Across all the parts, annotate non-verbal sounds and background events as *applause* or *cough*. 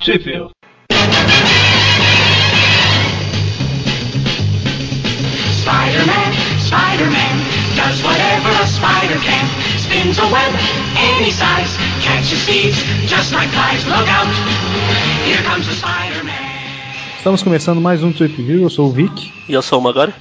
Sheffield. Spider-Man, Spider-Man, does whatever a spider can. Spins a web any size, catches thieves just like flies. Look out, here comes the Spider-Man. Estamos começando mais um Trip View, eu sou o Vic. E eu sou o Magari.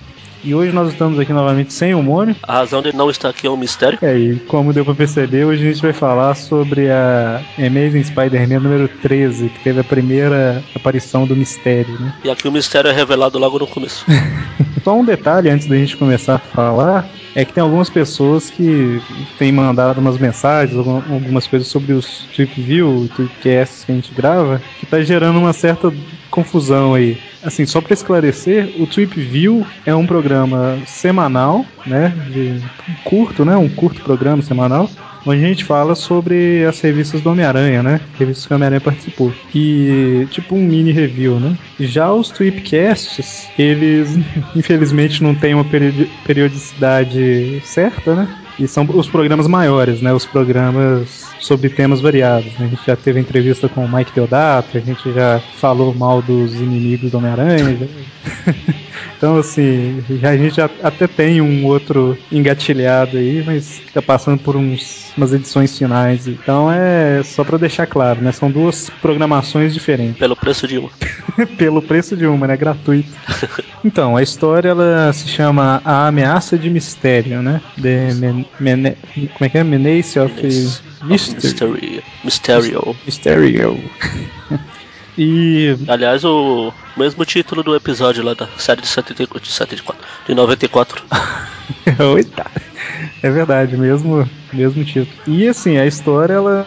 E hoje nós estamos aqui novamente sem o Mônio. A razão de não estar aqui é um mistério. É, e como deu pra perceber, hoje a gente vai falar sobre a Amazing Spider-Man número 13, que teve a primeira aparição do mistério, né? E aqui o mistério é revelado logo no começo. *laughs* Só um detalhe antes da gente começar a falar, é que tem algumas pessoas que têm mandado umas mensagens, algum- algumas coisas sobre os Trip View, Tripcasts que a gente grava, que tá gerando uma certa confusão aí. Assim, só para esclarecer, o Trip View é um programa semanal, né, de curto, né, um curto programa semanal, onde a gente fala sobre as revistas do Homem-Aranha, né? Revistas que o Homem-Aranha participou. E tipo um mini review, né? Já os Tweepcasts, eles *laughs* infelizmente não têm uma periodi- periodicidade certa, né? E são os programas maiores, né? Os programas sobre temas variados. né? A gente já teve entrevista com o Mike Deodato, a gente já falou mal dos inimigos do Homem-Aranha. *laughs* Então, assim, a gente já até tem um outro engatilhado aí, mas tá passando por uns, umas edições finais. Então é só pra deixar claro, né? São duas programações diferentes. Pelo preço de uma. *laughs* Pelo preço de uma, né? Gratuito. *laughs* Então, a história ela se chama A Ameaça de Mistério, né? The Mene- como é que é? Menace of Menace Mystery. Mysterio. Mysterio. *laughs* E Aliás, o mesmo título do episódio lá da série de 74, de 74, de 94. *laughs* Oita. É verdade, mesmo, mesmo título. E assim, a história, ela,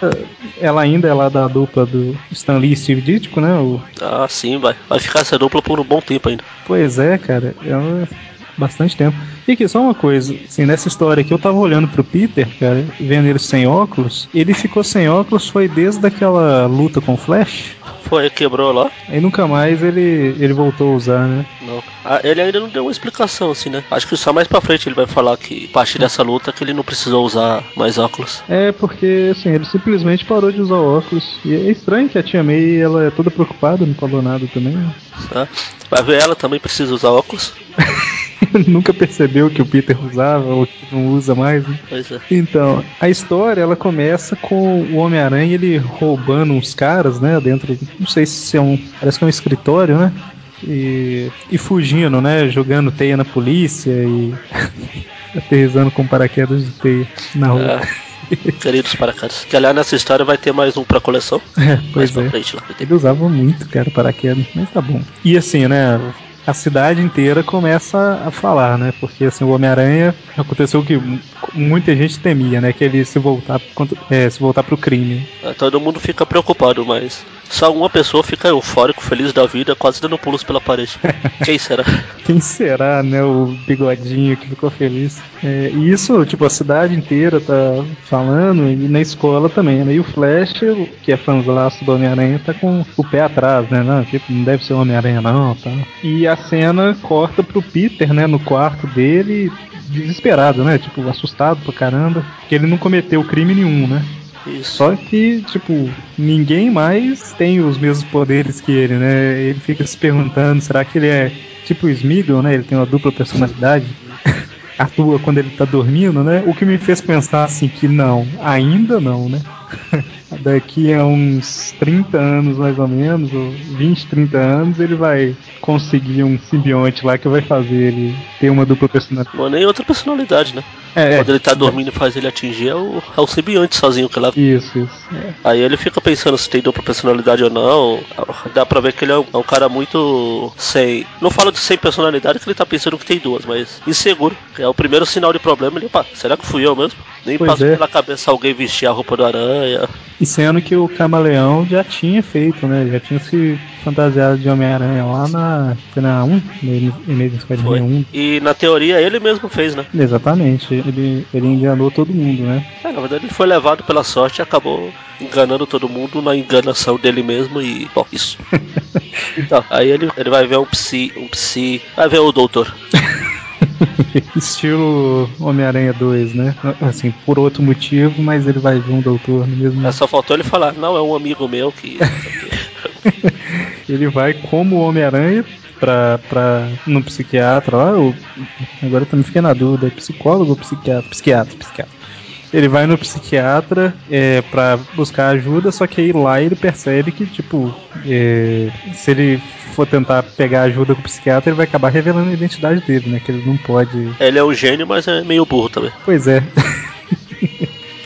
ela ainda é lá da dupla do Stan Lee e Steve Ditko, né? O, Ah, sim, vai. Vai ficar essa dupla por um bom tempo ainda. pois é, cara, é uma- bastante tempo. E aqui, só uma coisa, assim, nessa história aqui, eu tava olhando pro Peter, cara, vendo ele sem óculos, ele ficou sem óculos foi desde aquela luta com o Flash, Foi, quebrou lá? aí nunca mais ele, ele voltou a usar, né? Não. Ah, ele ainda não deu uma explicação assim, né? Acho que só mais pra frente ele vai falar que a partir dessa luta que ele não precisou usar mais óculos. É porque, assim, ele simplesmente parou de usar óculos. E é estranho que a tia May, ela é toda preocupada, não falou nada também. Tá? Vai ver ela também precisa usar óculos. *laughs* Nunca percebeu que o Peter usava ou que não usa mais. né? Pois é. Então, a história ela começa com o Homem-Aranha ele roubando uns caras, né? Dentro, não sei se é um, parece que é um escritório, né? E, e fugindo, né? Jogando teia na polícia e *laughs* aterrizando com paraquedas de teia na rua. É. Queridos paracadas. Que aliás nessa história vai ter mais um pra coleção. É, mais pois pra é. frente. Ele usava muito, cara, paraquedas, mas tá bom. E assim, né? A cidade inteira começa a falar, né? Porque assim, o Homem-Aranha aconteceu o que mu- muita gente temia, né? Que ele se voltar, é, se voltar pro crime. É, Todo mundo fica preocupado, mas só uma pessoa fica eufórico, feliz da vida, quase dando pulos pela parede. *laughs* Quem será? Quem será, né? O bigodinho que ficou feliz. É, e isso, tipo, a cidade inteira tá falando, e na escola também, né? E o Flash, que é fãzaço do Homem-Aranha, tá com o pé atrás, né? Não, tipo, não deve ser o Homem-Aranha, não, tal. E a cena corta pro Peter, né? No quarto dele, desesperado, né? Tipo, assustado pra caramba, que ele não cometeu crime nenhum, né? Isso. Só que, tipo, ninguém mais tem os mesmos poderes que ele, né? Ele fica se perguntando, será que ele é tipo o Smeagol, né? Ele tem uma dupla personalidade. *laughs* Atua quando ele tá dormindo, né? O que me fez pensar assim que não, ainda não, né? *laughs* Daqui a uns 30 anos mais ou menos, ou 20, 30 anos, ele vai conseguir um simbionte lá que vai fazer ele ter uma dupla personalidade. É nem outra personalidade, né? É, Quando ele tá dormindo e faz ele atingir, é o, é o simbionte sozinho que leva. Isso, isso. É. Aí ele fica pensando se tem dupla personalidade ou não. Dá pra ver que ele é um, é um cara muito sem. Não falo de sem personalidade, que ele tá pensando que tem duas, mas inseguro. É o primeiro sinal de problema. Ele, opa, será que fui eu mesmo? Nem Pois passou é. pela cabeça alguém vestir a roupa do aranha. E sendo que o Camaleão já tinha feito, né? Já tinha se fantasiado de Homem-Aranha lá na. Foi na 1? No Amazing Foi. Spider-Man 1. E na teoria ele mesmo fez, né? Exatamente. Ele, ele enganou todo mundo, né? É, na verdade ele foi levado pela sorte e acabou enganando todo mundo na enganação dele mesmo e. Bom, isso. *laughs* então, aí ele, ele vai ver um psi. Um psi. Vai ver o doutor. *laughs* *laughs* Estilo Homem-Aranha 2, né? Assim, por outro motivo, mas ele vai ver um doutor no mesmo. É, só faltou ele falar, não, é um amigo meu que. *laughs* ele vai como Homem-Aranha pra, pra, no psiquiatra lá. O, agora eu também fiquei na dúvida: é psicólogo ou psiquiatra? Psiquiatra, psiquiatra. Ele vai no psiquiatra é, para buscar ajuda, só que aí lá ele percebe que, tipo, é, se ele for tentar pegar ajuda com o psiquiatra, ele vai acabar revelando a identidade dele, né? Que ele não pode. Ele é um gênio, mas é meio burro também. Pois é.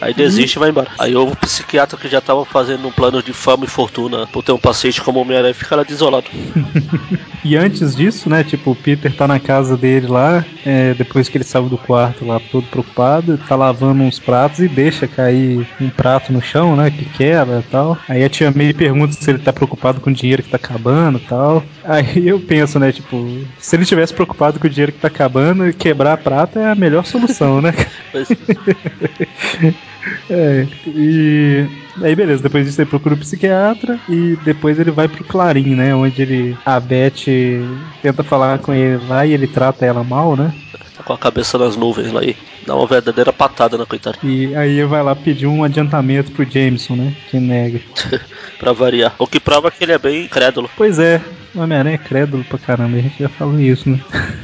Aí desiste e vai embora. Aí o psiquiatra que já tava fazendo um plano de fama e fortuna por ter um paciente como Homem-Aranha fica lá desolado. *laughs* e antes disso, né, tipo, o Peter tá na casa dele lá, é, depois que ele saiu do quarto lá, todo preocupado, tá lavando uns pratos e deixa cair um prato no chão, né, que quebra e tal. Aí a tia May pergunta se ele tá preocupado com o dinheiro que tá acabando e tal. Aí eu penso, né, tipo, se ele tivesse preocupado com o dinheiro que tá acabando, quebrar a prata é a melhor solução, né? *laughs* Pois... *laughs* É, e aí beleza, depois disso ele procura o psiquiatra e depois ele vai pro Clarim, né? Onde ele. A Beth tenta falar com ele lá e ele trata ela mal, né? Tá com a cabeça nas nuvens lá e dá uma verdadeira patada na coitada. E aí vai lá pedir um adiantamento pro Jameson, né? Que nega. *laughs* pra variar. O que prova que ele é bem crédulo. Pois é, o Homem-Aranha é crédulo pra caramba, a gente já falou isso, né?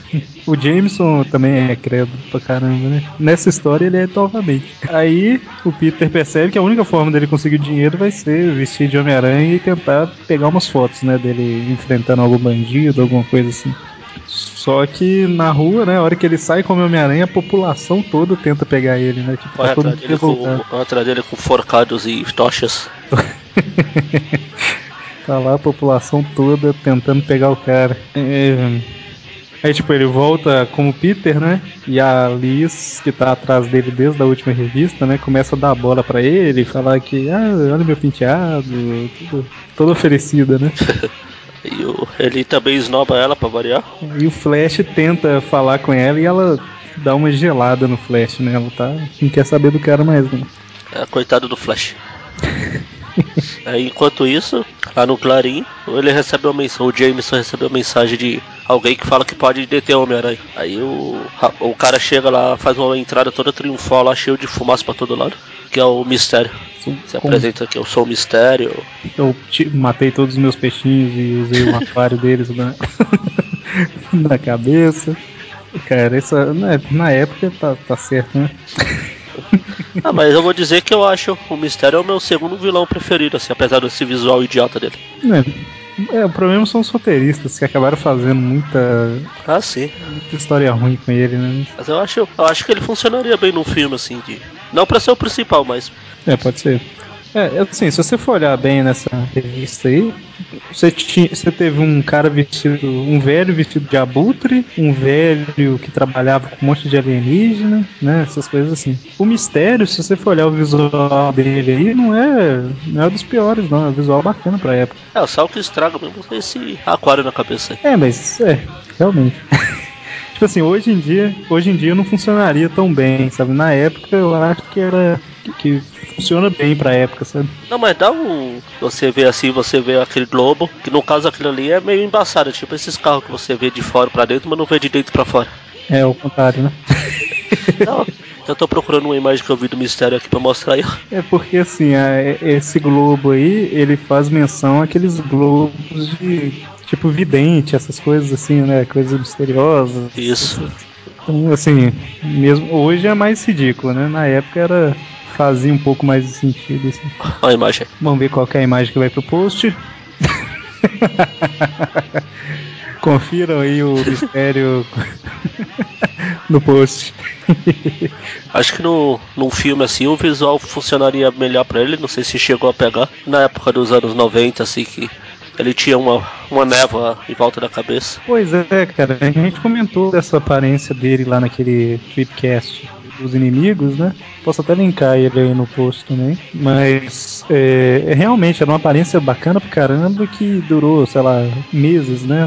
*laughs* o Jameson também é crédulo pra caramba, né? Nessa história ele é novamente. Aí o Peter percebe que a única forma dele conseguir dinheiro vai ser vestir de Homem-Aranha e tentar pegar umas fotos, né? Dele enfrentando algum bandido, alguma coisa assim. Só que na rua, né, a hora que ele sai como Homem-Aranha, a população toda tenta pegar ele, né? Tipo, tá atrás, dele com, atrás dele com forcados e tochas. *laughs* Tá lá a população toda tentando pegar o cara. É... Aí, tipo, ele volta como Peter, né? E a Liz, que tá atrás dele desde a última revista, né? Começa a dar a bola pra ele, falar que, ah, olha meu penteado, tudo, toda oferecida, né? *laughs* e o, ele também esnoba ela pra variar. E o Flash tenta falar com ela e ela dá uma gelada no Flash, né? Ela tá, não quer saber do cara mais, não. É, coitado do Flash. *laughs* *laughs* Aí, enquanto isso, lá no Clarim, ele recebe uma mensagem, o Jameson recebeu uma mensagem de alguém que fala que pode deter o Homem-Aranha. Aí o, o cara chega lá, faz uma entrada toda triunfal lá, cheio de fumaça pra todo lado, que é o mistério. Se apresenta aqui, eu sou o mistério. Eu te, matei todos os meus peixinhos e usei o aquário deles na, *laughs* na cabeça. Cara, essa, na, na época tá, tá certo, né? Ah, mas eu vou dizer que eu acho o Mistério é o meu segundo vilão preferido, assim, apesar desse visual idiota dele. É, é o problema são os roteiristas que acabaram fazendo muita. Ah, sim. Muita história ruim com ele, né? Mas eu acho, eu acho que ele funcionaria bem num filme, assim, de. Não pra ser o principal, mas. É, pode ser. É, assim, se você for olhar bem nessa revista aí, você, tinha, você teve um cara vestido, um velho vestido de abutre, um velho que trabalhava com um monte de alienígena, né? Essas coisas assim. O mistério, se você for olhar o visual dele aí, não é, não é dos piores, não. É um visual bacana pra época. É, só o que estraga mesmo é esse aquário na cabeça. É, mas é, realmente. *laughs* tipo assim, hoje em dia, hoje em dia não funcionaria tão bem, sabe? Na época eu acho que era que, funciona bem pra época, sabe? Não, mas dá um. Você vê assim, você vê aquele globo, que no caso aquilo ali é meio embaçado, tipo esses carros que você vê de fora pra dentro, mas não vê de dentro pra fora. É, o contrário, né? *laughs* não, eu tô procurando uma imagem que eu vi do mistério aqui pra mostrar aí. É porque assim, a, esse globo aí, ele faz menção àqueles globos de tipo vidente, essas coisas assim, né? Coisas misteriosas. Isso. Então, assim, mesmo hoje é mais ridículo, né? Na época era fazia um pouco mais de sentido. Assim. Olha a imagem. Vamos ver qual é a imagem que vai pro post. *laughs* Confiram aí o mistério *laughs* no post. Acho que no, num filme assim o visual funcionaria melhor para ele, não sei se chegou a pegar. Na época dos anos 90, assim, que ele tinha uma, uma névoa em volta da cabeça. Pois é, cara, a gente comentou dessa aparência dele lá naquele Tripcast dos inimigos, né? Posso até linkar ele aí no post também. Mas é, é, realmente era uma aparência bacana pra caramba que durou, sei lá, meses, né?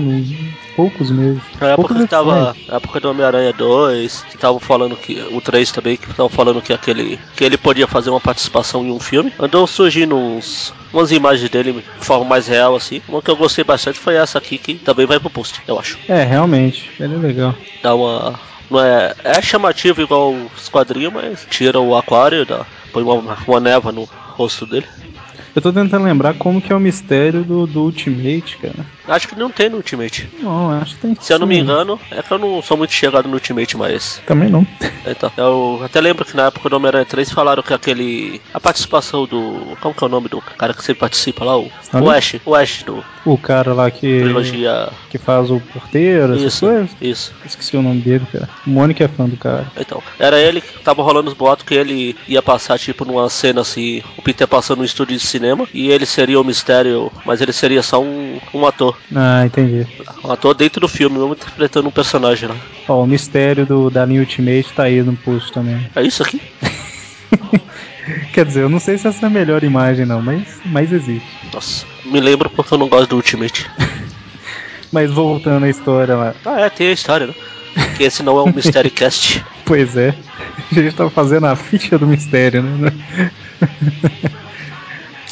poucos meses. Na época que tava. Na época do Homem-Aranha 2, que estavam falando que. O 3 também, que estavam falando que aquele. que ele podia fazer uma participação em um filme. Andou surgindo uns. umas imagens dele de forma mais real, assim. Uma que eu gostei bastante foi essa aqui, que também vai pro post, eu acho. É, realmente. Ele é legal. Dá uma não é, é chamativo igual os quadrinhos, mas tira o aquário, dá, põe uma, uma neva no rosto dele. Eu tô tentando lembrar como que é o mistério do, do Ultimate, cara. Acho que não tem no Ultimate. Não, acho que tem. Se eu não me engano, é que eu não sou muito chegado no Ultimate, mas. Também não. Então, eu até lembro que na época do Homem-Aranha 3 falaram que aquele. A participação do. Como que é o nome do cara que sempre participa lá? O, o Ash. O Ash do O cara lá que, trilogia. que faz o porteiro, essas Isso, coisas. isso. Esqueci o nome dele, cara. O Mônica é fã do cara. Então, era ele que tava rolando os boatos que ele ia passar, tipo, numa cena assim, o Peter passando no estúdio de cinema, e ele seria o mistério, mas ele seria só um, um ator. Ah, entendi. Um ator dentro do filme, mesmo interpretando um personagem lá. Ó, o mistério do, da linha Ultimate tá aí no post também. É isso aqui? *laughs* Quer dizer, eu não sei se essa é a melhor imagem não, mas, mas existe. Nossa, me lembro porque eu não gosto do Ultimate. *laughs* Mas voltando à história lá. Ah, é, tem a história, né? Que esse não é um Mystery *laughs* Cast. Pois é. A gente tava fazendo a ficha do mistério, né?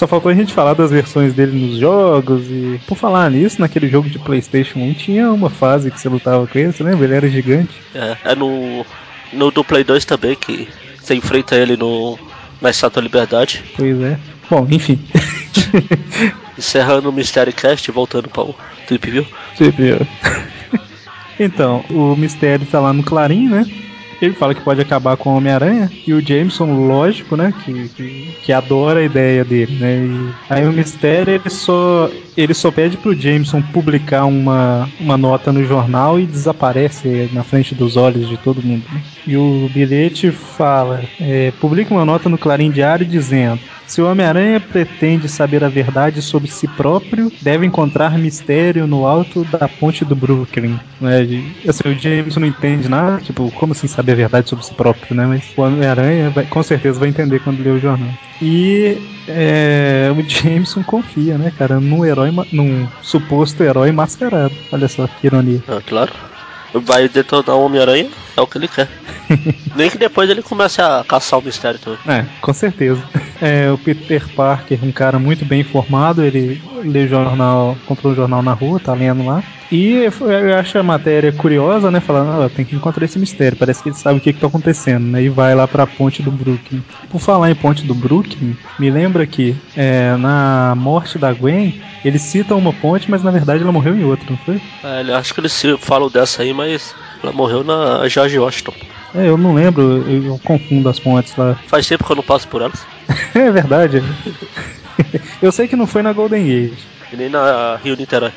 Só faltou a gente falar das versões dele nos jogos e. Por falar nisso, naquele jogo de Playstation 1 tinha uma fase que você lutava com ele, você lembra? Ele era gigante. É, é no, no do Play 2 também, que você enfrenta ele no, na Estátua da Liberdade. Pois é. Bom, enfim. *laughs* Encerrando o Mystery Cast, voltando para o Trip View. Sempre. *laughs* Então, o mistério tá lá no Clarim, né? Ele fala que pode acabar com o Homem-Aranha. E o Jameson, lógico, né? Que, que, que adora a ideia dele, né? E aí o mistério ele só, ele só pede pro Jameson publicar uma, uma nota no jornal e desaparece na frente dos olhos de todo mundo. né? E o bilhete fala: é, publica uma nota no Clarim Diário dizendo. Se o Homem-Aranha pretende saber a verdade sobre si próprio, deve encontrar mistério no alto da ponte do Brooklyn. Né? Assim, o James não entende nada, tipo, como assim saber a verdade sobre si próprio, né? Mas o Homem-Aranha com certeza vai entender quando ler o jornal. E é, o Jameson confia, né, cara, num herói, num suposto herói mascarado. Olha só que ironia. Ah, claro. Vai detonar o Homem-Aranha, é o que ele quer. *laughs* Nem que depois ele comece a caçar o mistério também. É, com certeza. É, o Peter Parker, um cara muito bem informado, ele lê jornal, comprou um jornal na rua, tá lendo lá. E eu acho a matéria curiosa, né? Falando, ah, tem que encontrar esse mistério, parece que ele sabe o que, que tá acontecendo, né? E vai lá pra ponte do Brooklyn. Por falar em ponte do Brooklyn, me lembra que é, na morte da Gwen, eles citam uma ponte, mas na verdade ela morreu em outra, não foi? É, acho que eles falam dessa aí, mas ela morreu na George Washington. É, eu não lembro, eu, eu confundo as pontes lá. *laughs* Faz tempo que eu não passo por elas. É verdade. *laughs* Eu sei que não foi na Golden Gate. E nem na Rio Niterói.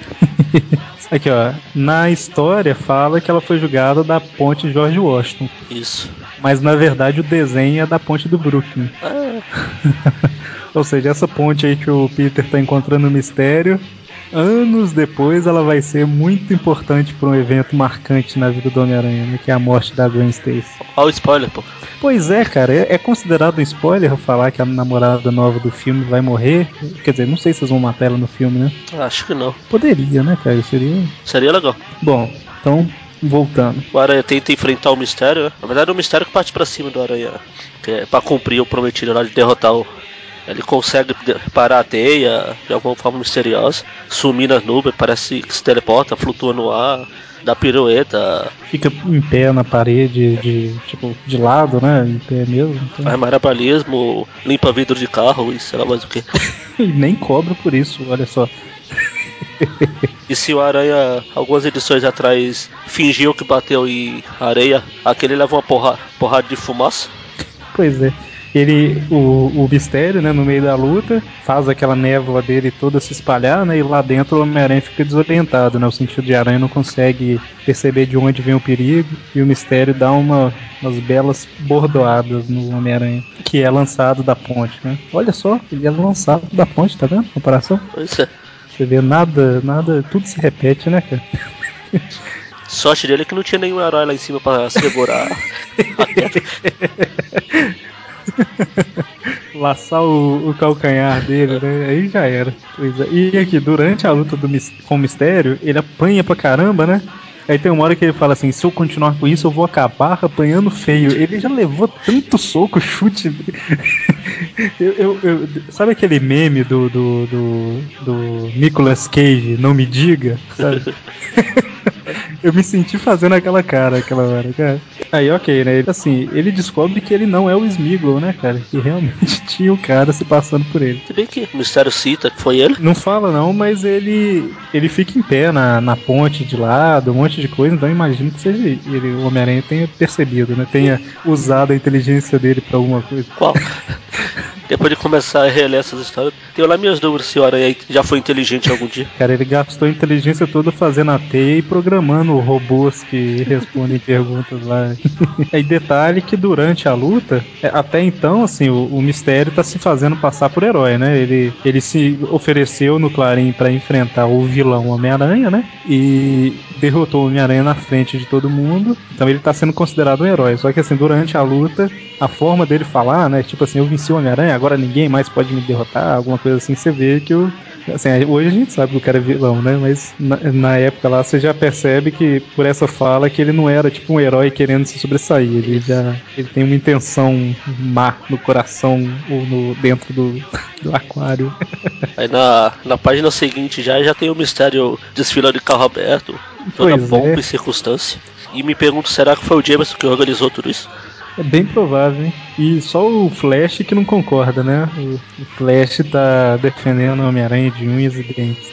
*laughs* Aqui, ó. Na história fala que ela foi julgada da ponte George Washington. Isso. Mas na verdade o desenho é da ponte do Brooklyn. É, Ou seja, essa ponte aí que o Peter tá encontrando o mistério. Anos depois ela vai ser muito importante para um evento marcante na vida do Homem-Aranha, né? Que é a morte da Gwen Stacy. olha o spoiler, pô. Pois é, cara, é, é considerado um spoiler falar que a namorada nova do filme vai morrer. Quer dizer, não sei se vocês vão matar ela no filme, né? Acho que não. Poderia, né, cara? Seria. Seria legal. Bom, então, voltando. O Aranha tenta enfrentar o mistério, né? Na verdade, é o mistério que parte pra cima do Aranha. Que é pra cumprir o prometido lá de derrotar o. Ele consegue parar a teia de alguma forma misteriosa, sumir nas nuvens, parece que se teleporta, flutua no ar, dá pirueta, Fica em pé na parede, de tipo, de lado, né? Em pé mesmo. Então, faz marabalismo, limpa vidro de carro e sei lá mais o que. *laughs* e nem cobra por isso, olha só. *laughs* E se o Aranha, algumas edições atrás, fingiu que bateu em areia, aquele leva uma porra, porrada de fumaça. Pois é. Ele, o, o mistério, né, no meio da luta, faz aquela névoa dele toda se espalhar, né? E lá dentro o Homem-Aranha fica desorientado, né? O sentido de aranha não consegue perceber de onde vem o perigo. E o mistério dá uma, umas belas bordoadas no Homem-Aranha, que é lançado da ponte, né? Olha só, ele é lançado da ponte, tá vendo? Comparação? Pois é. Você vê nada, nada, tudo se repete, né, cara? Sorte dele é que não tinha nenhum herói lá em cima pra segurar. *laughs* *laughs* Laçar o, o calcanhar dele, né? Aí já era. É. E aqui, durante a luta do, com o mistério, ele apanha pra caramba, né? Aí tem uma hora que ele fala assim: se eu continuar com isso, eu vou acabar apanhando feio. Ele já levou tanto soco, chute. *laughs* eu, eu- eu- sabe aquele meme do, do, do, do Nicolas Cage, não me diga? Sabe? *laughs* *laughs* Eu me senti fazendo aquela cara, aquela hora, cara. Aí, ok, né? Assim, ele descobre que ele não é o Smeagol, né, cara? Que realmente *laughs* tinha o cara se passando por ele. Se bem que o mistério cita que foi ele. Não fala não, mas ele ele fica em pé na, na ponte de lado, um monte de coisa, então imagino que seja ele, o Homem-Aranha tenha percebido, né? Tenha usado a inteligência dele pra alguma coisa. Qual? *laughs* Depois de começar a reler essas histórias, tenho lá minhas dúvidas se o Aranha já foi inteligente algum dia. Cara, ele gastou a inteligência toda fazendo a teia e programando robôs que respondem perguntas lá. *laughs* E detalhe que durante a luta, é, até então, assim, o, o mistério tá se fazendo passar por herói, né? Ele, ele se ofereceu no Clarim para enfrentar o vilão Homem-Aranha, né? E derrotou o Homem-Aranha na frente de todo mundo. Então ele tá sendo considerado um herói. Só que assim, durante a luta, a forma dele falar, né? Tipo assim, eu venci o Homem-Aranha, agora ninguém mais pode me derrotar, alguma coisa assim, você vê que o. Assim, hoje a gente sabe que o cara é vilão, né? Mas na, na época lá você já percebe que por essa fala que ele não era tipo um herói querendo se sobressair. Ele já ele tem uma intenção má no coração ou no, dentro do, *laughs* do aquário. *laughs* Aí na, na página seguinte já, já tem o mistério desfilando de carro aberto, toda Pois pompa é. e circunstância. E me pergunto, será que foi o Jameson que organizou tudo isso? É bem provável, hein? E só o Flash que não concorda, né? O, Flash tá defendendo o Homem-Aranha de unhas e dentes.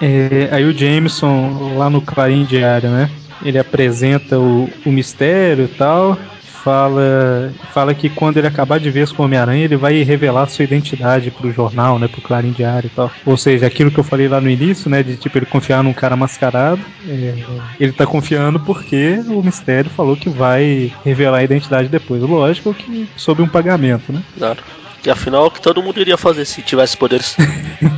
É, aí o Jameson, lá no Clarim Diário, né? Ele apresenta o, o mistério e tal. Fala, fala que quando ele acabar de com o Homem-Aranha, ele vai revelar sua identidade pro jornal, né? Pro Clarim Diário e tal. Ou seja, aquilo que eu falei lá no início, né? De tipo ele confiar num cara mascarado. é, ele tá confiando porque o mistério falou que vai revelar a identidade depois. Lógico que sob um pagamento, né? Claro. Que afinal o que todo mundo iria fazer se tivesse poderes. *laughs*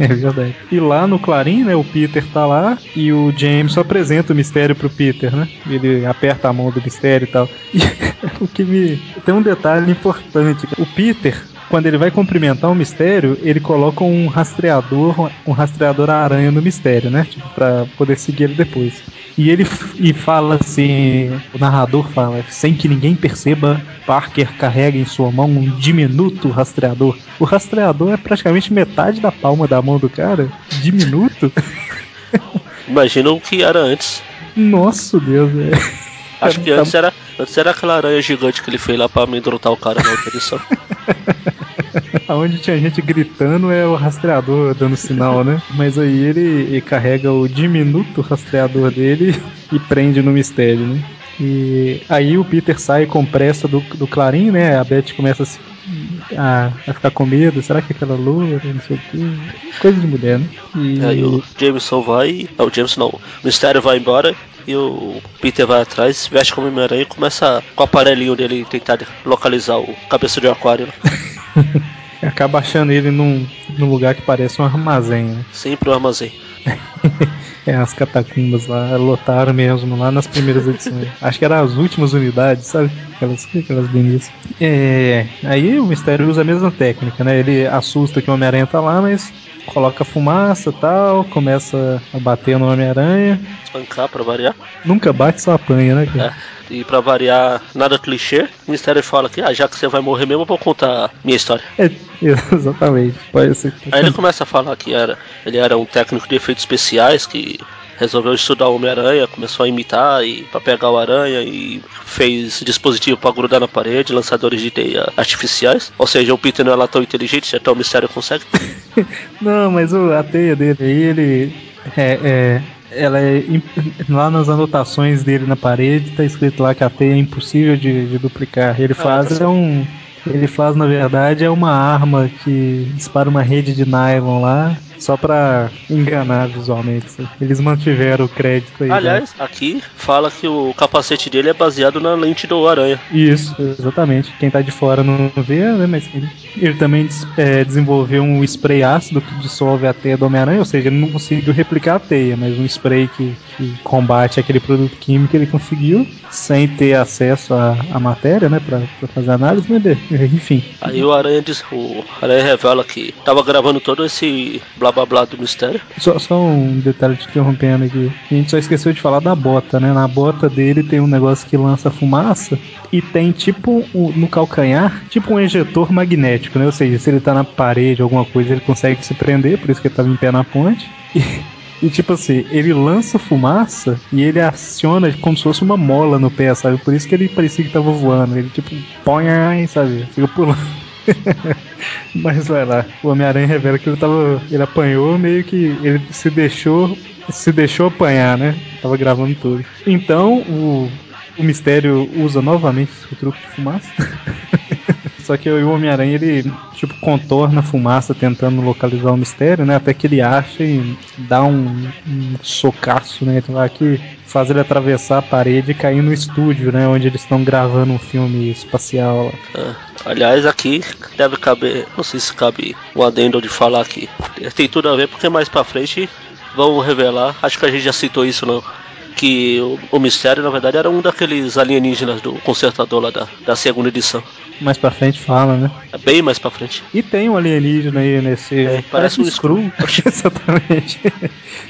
É verdade. E lá no Clarim, né, o Peter tá lá e o James apresenta o mistério pro Peter, né? Ele aperta a mão do mistério e tal. *laughs* E o que me. Tem um detalhe importante. O Peter. Quando ele vai cumprimentar o mistério, ele coloca um rastreador, um rastreador aranha no mistério, né? Tipo, pra poder seguir ele depois. E ele e fala assim, o narrador fala, sem que ninguém perceba, Parker carrega em sua mão um diminuto rastreador. O rastreador é praticamente metade da palma da mão do cara. Diminuto? *laughs* Imagina o que era antes. Nossa Deus, velho. Acho que antes era, antes era aquela aranha gigante que ele fez lá pra amedrontar o cara na *laughs* outra edição. *laughs* Aonde tinha gente gritando é o rastreador dando sinal, né? Mas aí ele, ele carrega o diminuto rastreador dele *laughs* e prende no mistério, né? E aí o Peter sai com pressa do, do Clarim, né? A Beth começa a, se- a, a ficar com medo. Será que é aquela lua? Não sei o que. Coisa de mulher, né? E Aí o Jameson vai. Não, o Jameson não. O mistério vai embora. E o Peter vai atrás, veste como Homem-Aranha e começa com o aparelhinho dele tentar localizar o cabeça de aquário. *laughs* Acaba achando ele num, num lugar que parece um armazém, né? Sempre o armazém. *laughs* É, as catacumbas lá lotaram mesmo lá nas primeiras edições. *laughs* Acho que eram as últimas unidades, sabe? Aquelas, aquelas benesses. É, aí o mistério usa a mesma técnica, né? Ele assusta que o Homem-Aranha tá lá, mas coloca fumaça e tal, começa a bater no Homem-Aranha. Espancar pra variar. Nunca bate, só apanha, né, cara? É. E pra variar, nada clichê, o mistério fala que, ah, já que você vai morrer mesmo, eu vou contar minha história. É, *laughs* exatamente. Pode ser. Aí ele começa a falar que era, ele era um técnico de efeitos especiais que resolveu estudar o Homem-Aranha, começou a imitar e para pegar o aranha e fez dispositivo para grudar na parede, lançadores de teia artificiais. Ou seja, o Peter não é lá tão inteligente, até o mistério consegue. *laughs* Não, mas o, a teia dele aí, ele. É, é, ela é. Lá nas anotações dele na parede, tá escrito lá que a teia é impossível de, de duplicar. Ele faz tá é um. Ele faz, na verdade, é uma arma que dispara uma rede de nylon lá, só pra enganar visualmente. Eles mantiveram o crédito aí. né? Aliás, aqui fala que o capacete dele é baseado na lente do aranha. Isso, exatamente. Quem tá de fora não vê, né? Mas ele, ele também é, desenvolveu um spray ácido que dissolve a teia do Homem-Aranha, ou seja, ele não conseguiu replicar a teia, mas um spray que, que combate aquele produto químico ele conseguiu, sem ter acesso à, à matéria, né? Pra, pra fazer análise, mas de- enfim. Aí o aranha diz, o aranha revela que tava gravando todo esse blá blá blá do mistério. Só, só um detalhe te interrompendo aqui. A gente só esqueceu de falar da bota, né? Na bota dele tem um negócio que lança fumaça e tem tipo um- no calcanhar, tipo um ejetor magnético, né? Ou seja, se ele tá na parede, alguma coisa, ele consegue se prender, por isso que ele tava em pé na ponte. E, E tipo assim, ele lança fumaça e ele aciona como se fosse uma mola no pé, sabe? Por isso que ele parecia que tava voando. Ele tipo, põe, sabe? Fica pulando. *laughs* Mas vai lá, o Homem-Aranha revela que ele tava. Ele apanhou, meio que ele se deixou. Se deixou apanhar, né? Tava gravando tudo. Então o, o mistério usa novamente o truque de fumaça. *laughs* Só que o Homem-Aranha, ele, tipo, contorna a fumaça tentando localizar o mistério, né? Até que ele acha e dá um, um socaço, né? Lá que faz ele atravessar a parede e cair no estúdio, né? Onde eles estão gravando um filme espacial. Ah, aliás, aqui deve caber, não sei se cabe o adendo de falar aqui. Tem tudo a ver porque mais pra frente vão revelar, acho que a gente já citou isso não que o, o, mistério, na verdade, era um daqueles alienígenas do consertador lá da, da segunda edição. Mais pra frente fala, né? É bem mais pra frente. E tem um alienígena aí nesse. É, parece, parece, um Screw. *laughs* Exatamente.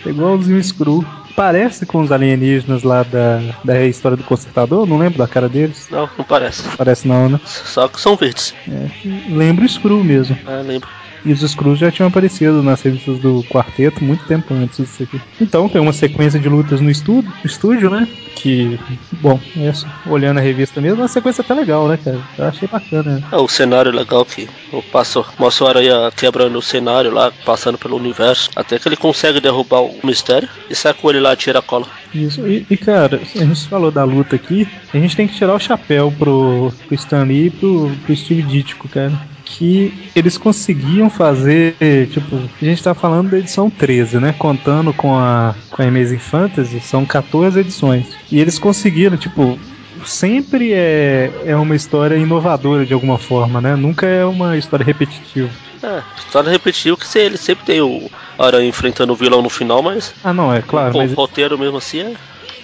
Igualzinho um Screw. Parece com os alienígenas lá da, da história do consertador, não lembro da cara deles. Não, não parece. Parece não, né? Só que são verdes. É, lembro o Screw mesmo. É, lembro. E os Skrulls já tinham aparecido nas revistas do quarteto muito tempo antes disso aqui. Então tem uma sequência de lutas no estúdio, estúdio né? Que, bom, essa, olhando a revista mesmo, uma sequência até legal, né, cara? Eu achei bacana. Né? É, o cenário legal que o passo, mostra o Aranha quebrando o cenário lá, passando pelo universo, até que ele consegue derrubar o mistério e sai com ele lá, tira a cola. Isso, e, e, cara, a gente falou da luta aqui, a gente tem que tirar o chapéu pro, pro Stan Lee e pro, pro Steve Ditko, cara que eles conseguiam fazer, tipo, a gente tá falando da edição 13, né? Contando com a, com a Amazing Fantasy, são 14 edições. E eles conseguiram, tipo, sempre é, é uma história inovadora de alguma forma, né? Nunca é uma história repetitiva. É, história repetitiva que ele sempre tem o Aranha enfrentando o vilão no final, mas. Ah, não, é claro. O, mas... roteiro mesmo assim é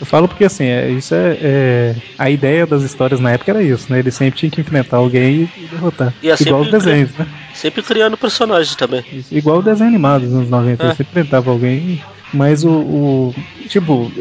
eu falo porque assim, é, isso é, é, A ideia das histórias na época era isso, né? Ele sempre tinha que enfrentar alguém e derrotar. E é Igual os desenhos, né? Sempre criando personagens também. Isso, igual o desenho animado dos anos 90. É. Ele sempre enfrentava alguém mas o, o, Tipo,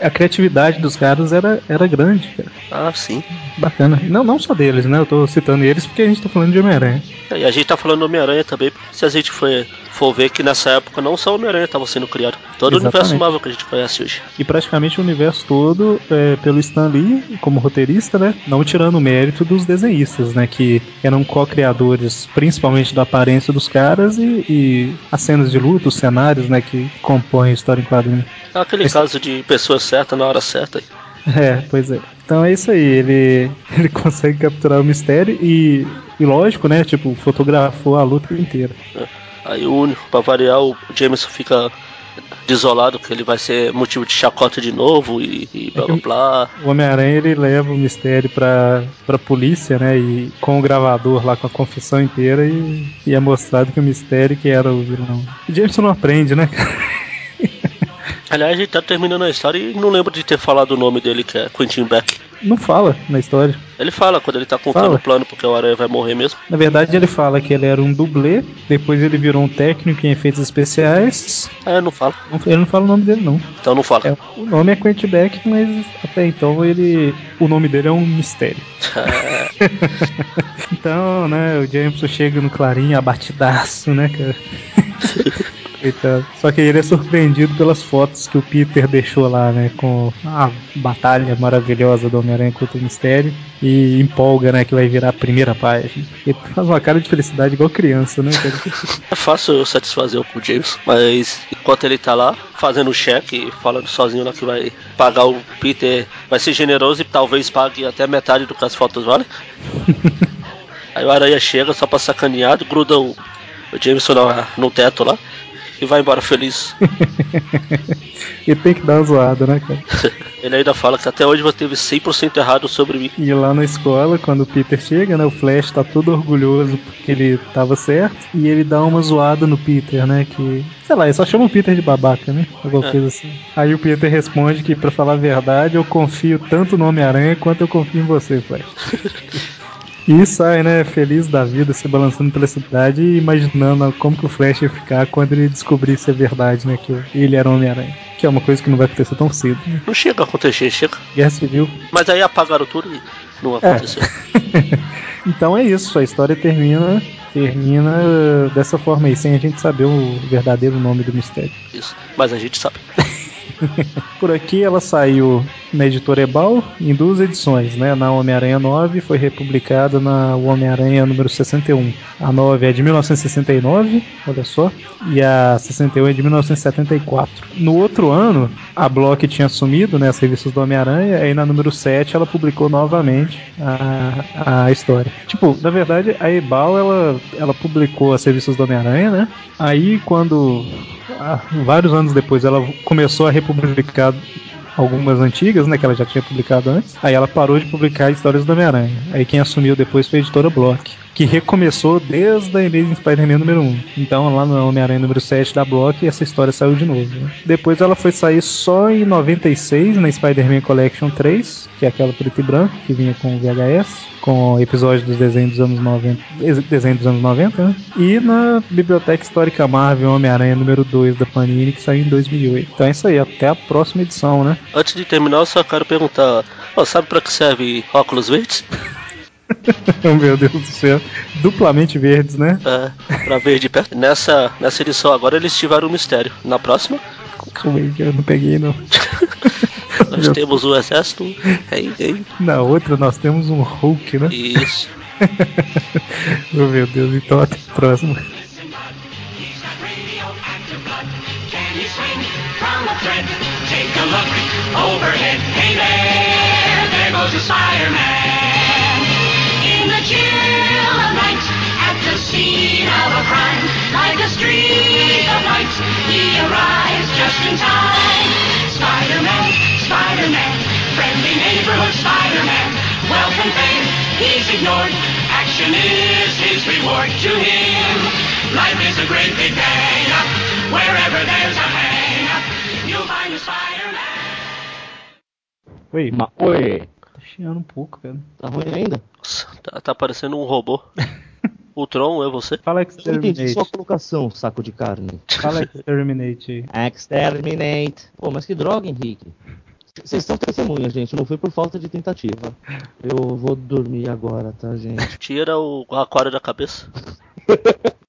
a criatividade dos caras era, era grande, cara. Ah, sim. Bacana. Não, não só deles, né? Eu tô citando eles porque a gente tá falando de Homem-Aranha. E a gente tá falando do Homem-Aranha também, se a gente for, for ver que nessa época não só o Homem-Aranha estava sendo criado. Todo Exatamente. o universo Marvel que a gente conhece hoje. E praticamente o universo todo é, pelo Stan Lee, como roteirista, né? Não tirando o mérito dos desenhistas, né? Que eram co-criadores, principalmente da aparência dos caras e, e as cenas de luta, os cenários, né? Que compõem a história em quadrinho. É aquele Esse... caso de pessoa certa na hora certa. É, pois é. Então é isso aí, ele, *laughs* ele consegue capturar o mistério e, e lógico, né? Tipo, fotografou a luta inteira. É. Aí o único, pra variar, o Jameson fica desolado que ele vai ser motivo de chacota de novo e, e blá blá blá. O Homem-Aranha ele leva o mistério pra, pra polícia, né? E com o gravador lá com a confissão inteira e, e é mostrado que o mistério que era o vilão. O Jameson não aprende, né? Aliás, a gente tá terminando a história e não lembro de ter falado o nome dele, que é Quentin Beck. Não fala na história. Ele fala quando ele tá contando fala. o plano, porque o Aranha vai morrer mesmo. Na verdade, ele fala que ele era um dublê, depois ele virou um técnico em efeitos especiais. É, não fala. Ele não fala o nome dele, não. Então não fala. É, o nome é Quentin Beck, mas até então ele. O nome dele é um mistério. *laughs* *laughs* então, né, o Jameson chega no Clarim abatidaço, né, cara? *laughs* Coitado. Só que ele é surpreendido pelas fotos que o Peter deixou lá, né? Com a batalha maravilhosa do Homem-Aranha contra o Mistério. E empolga, né? Que vai virar a primeira página. Ele faz uma cara de felicidade igual criança, né? *laughs* é fácil satisfazer o James, mas enquanto ele tá lá, fazendo o cheque, falando sozinho lá que vai pagar o Peter, vai ser generoso e talvez pague até metade do que as fotos valem. *laughs* Aí o Aranha chega só pra sacanear, gruda o, o Jameson no, no teto lá e vai embora feliz. *laughs* e tem que dar uma zoada, né, cara? *laughs* Ele ainda fala que até hoje você teve 100% errado sobre mim. E lá na escola, quando o Peter chega, né, o Flash tá todo orgulhoso porque ele tava certo, e ele dá uma zoada no Peter, né, que, sei lá, ele só chama o Peter de babaca, né, alguma é. coisa assim. Aí o Peter responde que, para falar a verdade, eu confio tanto no Homem-Aranha quanto eu confio em você, Flash. *laughs* E sai, né, feliz da vida, se balançando pela cidade e imaginando como que o Flash ia ficar quando ele descobrisse a verdade, né, que ele era Homem-Aranha. Que é uma coisa que não vai acontecer tão cedo. Né? Não chega a acontecer, chega. Guerra Civil. Mas aí apagaram tudo e não é. aconteceu. É. *laughs* então é isso, a história termina Termina dessa forma aí, sem a gente saber o verdadeiro nome do mistério. Isso. Mas a gente sabe. *laughs* *laughs* Por aqui ela saiu na editora Ebal em duas edições, né? Na Homem-Aranha 9 foi republicada na Homem-Aranha número 61. A 9 é de 1969, olha só, e a 61 é de 1974. No outro ano, a Block tinha assumido né, as revistas do Homem-Aranha, aí na número 7 ela publicou novamente a, a história. Tipo, na verdade, a Ebal ela, ela publicou as revistas do Homem-Aranha, né? Aí quando vários anos depois ela começou a republicar algumas antigas, né, que ela já tinha publicado antes. Aí ela parou de publicar histórias do Homem-Aranha. Aí quem assumiu depois foi a editora Block, que recomeçou desde a Amazing Spider-Man número 1. Então lá no Homem-Aranha número 7 da Block, essa história saiu de novo. Né? Depois ela foi sair só em 96 na Spider-Man Collection 3, que é aquela preto e branco que vinha com VHS, com episódios dos desenhos dos anos 90, desenho dos anos 90, né? E na Biblioteca Histórica Marvel Homem-Aranha número 2 da Panini, que saiu em 2008. Então é isso aí, até a próxima edição, né? Antes de terminar, eu só quero perguntar: ó, sabe pra que serve óculos verdes? *laughs* *laughs* meu Deus do céu. Duplamente verdes, né? É, pra ver de perto. Nessa, nessa edição agora eles tiveram um mistério. Na próxima, Calma aí, que eu não peguei, não. *laughs* nós temos o exército. Ei, ei. Na outra nós temos um Hulk, né? Isso. *laughs* oh, meu Deus, então até a próxima. Take a look overhead. Hey there, there goes the Spider-Man. In the chill of night, at the scene of a crime, like a streak of light, he arrives just in time. Spider-Man, Spider-Man, friendly neighborhood Spider-Man. Wealth and fame, he's ignored. Action is his reward to him. Life is a great big bang. Wherever there's a hang, you'll find a Spider-Man. Oi, Ma- Oi, tá chiando um pouco, cara. tá ruim ainda? Nossa, tá, tá parecendo um robô. *laughs* O Tron é você? Fala Eu não entendi Exterminate. sua colocação, saco de carne. Fala Exterminate. *laughs* Exterminate. Pô, mas que droga, Henrique. Vocês são testemunhas, gente. Não foi por falta de tentativa. Eu vou dormir agora, tá, gente? Tira o aquário da cabeça. *laughs*